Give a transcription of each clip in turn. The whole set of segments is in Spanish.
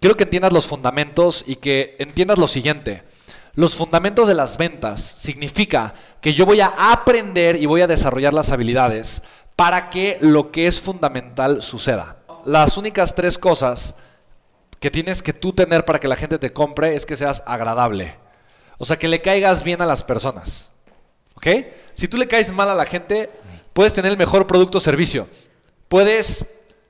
quiero que entiendas los fundamentos y que entiendas lo siguiente. Los fundamentos de las ventas significa que yo voy a aprender y voy a desarrollar las habilidades para que lo que es fundamental suceda. Las únicas tres cosas que tienes que tú tener para que la gente te compre es que seas agradable. O sea, que le caigas bien a las personas. ¿Ok? Si tú le caes mal a la gente, puedes tener el mejor producto o servicio. Puedes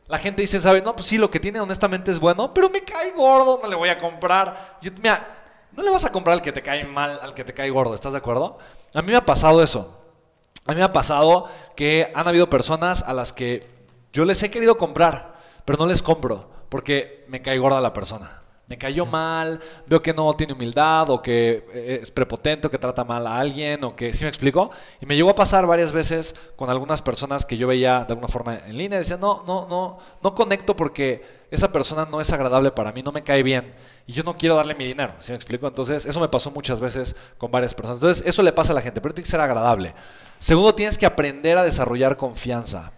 la gente dice, ¿sabe? No, pues sí, lo que tiene honestamente es bueno, pero me cae gordo, no le voy a comprar. mira, no le vas a comprar al que te cae mal, al que te cae gordo, ¿estás de acuerdo? A mí me ha pasado eso. A mí me ha pasado que han habido personas a las que yo les he querido comprar, pero no les compro porque me cae gorda la persona me cayó mal, veo que no tiene humildad o que eh, es prepotente o que trata mal a alguien o que, ¿sí me explico? Y me llegó a pasar varias veces con algunas personas que yo veía de alguna forma en línea y decía, no, no, no, no conecto porque esa persona no es agradable para mí, no me cae bien y yo no quiero darle mi dinero, ¿sí me explico? Entonces, eso me pasó muchas veces con varias personas. Entonces, eso le pasa a la gente, pero tiene que ser agradable. Segundo, tienes que aprender a desarrollar confianza.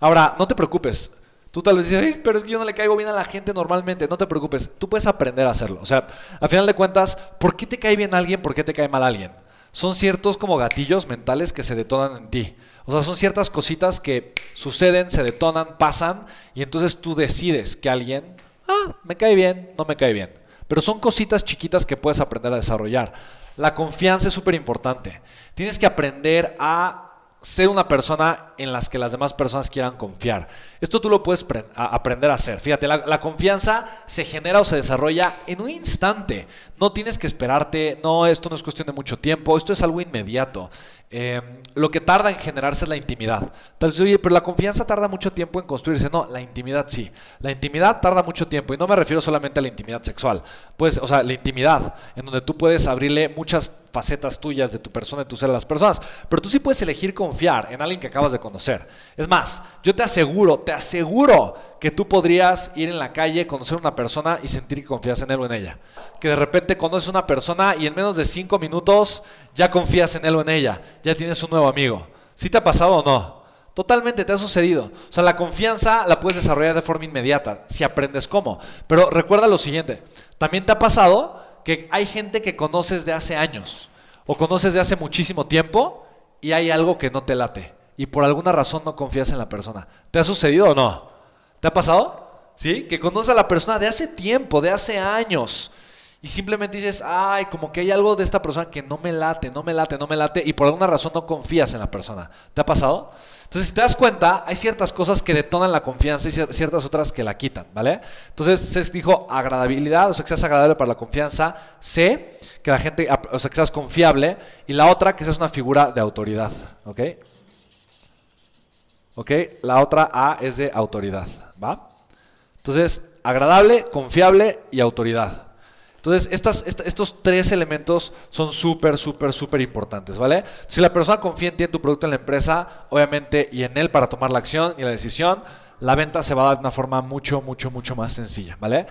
Ahora, no te preocupes, Tú tal vez dices, pero es que yo no le caigo bien a la gente normalmente. No te preocupes, tú puedes aprender a hacerlo. O sea, al final de cuentas, ¿por qué te cae bien alguien? ¿Por qué te cae mal alguien? Son ciertos como gatillos mentales que se detonan en ti. O sea, son ciertas cositas que suceden, se detonan, pasan, y entonces tú decides que alguien, ah, me cae bien, no me cae bien. Pero son cositas chiquitas que puedes aprender a desarrollar. La confianza es súper importante. Tienes que aprender a ser una persona en las que las demás personas quieran confiar. Esto tú lo puedes aprender a hacer. Fíjate, la, confianza se genera o se desarrolla en un instante. No tienes que esperarte, no, esto no es cuestión de mucho tiempo, esto es algo inmediato. Em, lo que tarda en generarse es la intimidad. Tal vez, oye, pero la confianza tarda mucho tiempo en construirse. No, la intimidad sí. La intimidad tarda mucho tiempo y no me refiero solamente a la intimidad sexual. Pues, o sea, la intimidad en donde tú puedes abrirle muchas facetas tuyas de tu persona, de tu ser a las personas. Pero tú sí puedes elegir confiar en alguien que acabas de conocer. Es más, yo te aseguro, te aseguro que tú podrías ir en la calle, conocer una persona y sentir que confías en él o en ella. Que de repente conoces una persona y en menos de cinco minutos ya confías en él o en ella. Ya tienes un nuevo amigo. ¿Sí te ha pasado o no? Totalmente, te ha sucedido. O sea, la confianza la puedes desarrollar de forma inmediata, si aprendes cómo. Pero recuerda lo siguiente, también te ha pasado que hay gente que conoces de hace años o conoces de hace muchísimo tiempo y hay algo que no te late y por alguna razón no confías en la persona. ¿Te ha sucedido o no? ¿Te ha pasado? ¿Sí? Que conoces a la persona de hace tiempo, de hace años. Y simplemente dices, ay, como que hay algo de esta persona que no me late, no me late, no me late. Y por alguna razón no confías en la persona. ¿Te ha pasado? Entonces, si te das cuenta, hay ciertas cosas que detonan la confianza y ciertas otras que la quitan, ¿vale? Entonces, se dijo agradabilidad, o sea, que seas agradable para la confianza. C, que la gente, o sea, que seas confiable. Y la otra, que seas una figura de autoridad, ¿ok? ¿Ok? La otra A es de autoridad. ¿va? Entonces, agradable, confiable y autoridad. Entonces, estas, estos tres elementos son súper, súper, súper importantes, ¿vale? Si la persona confía en ti, en tu producto, en la empresa, obviamente, y en él para tomar la acción y la decisión, la venta se va a dar de una forma mucho, mucho, mucho más sencilla, ¿vale?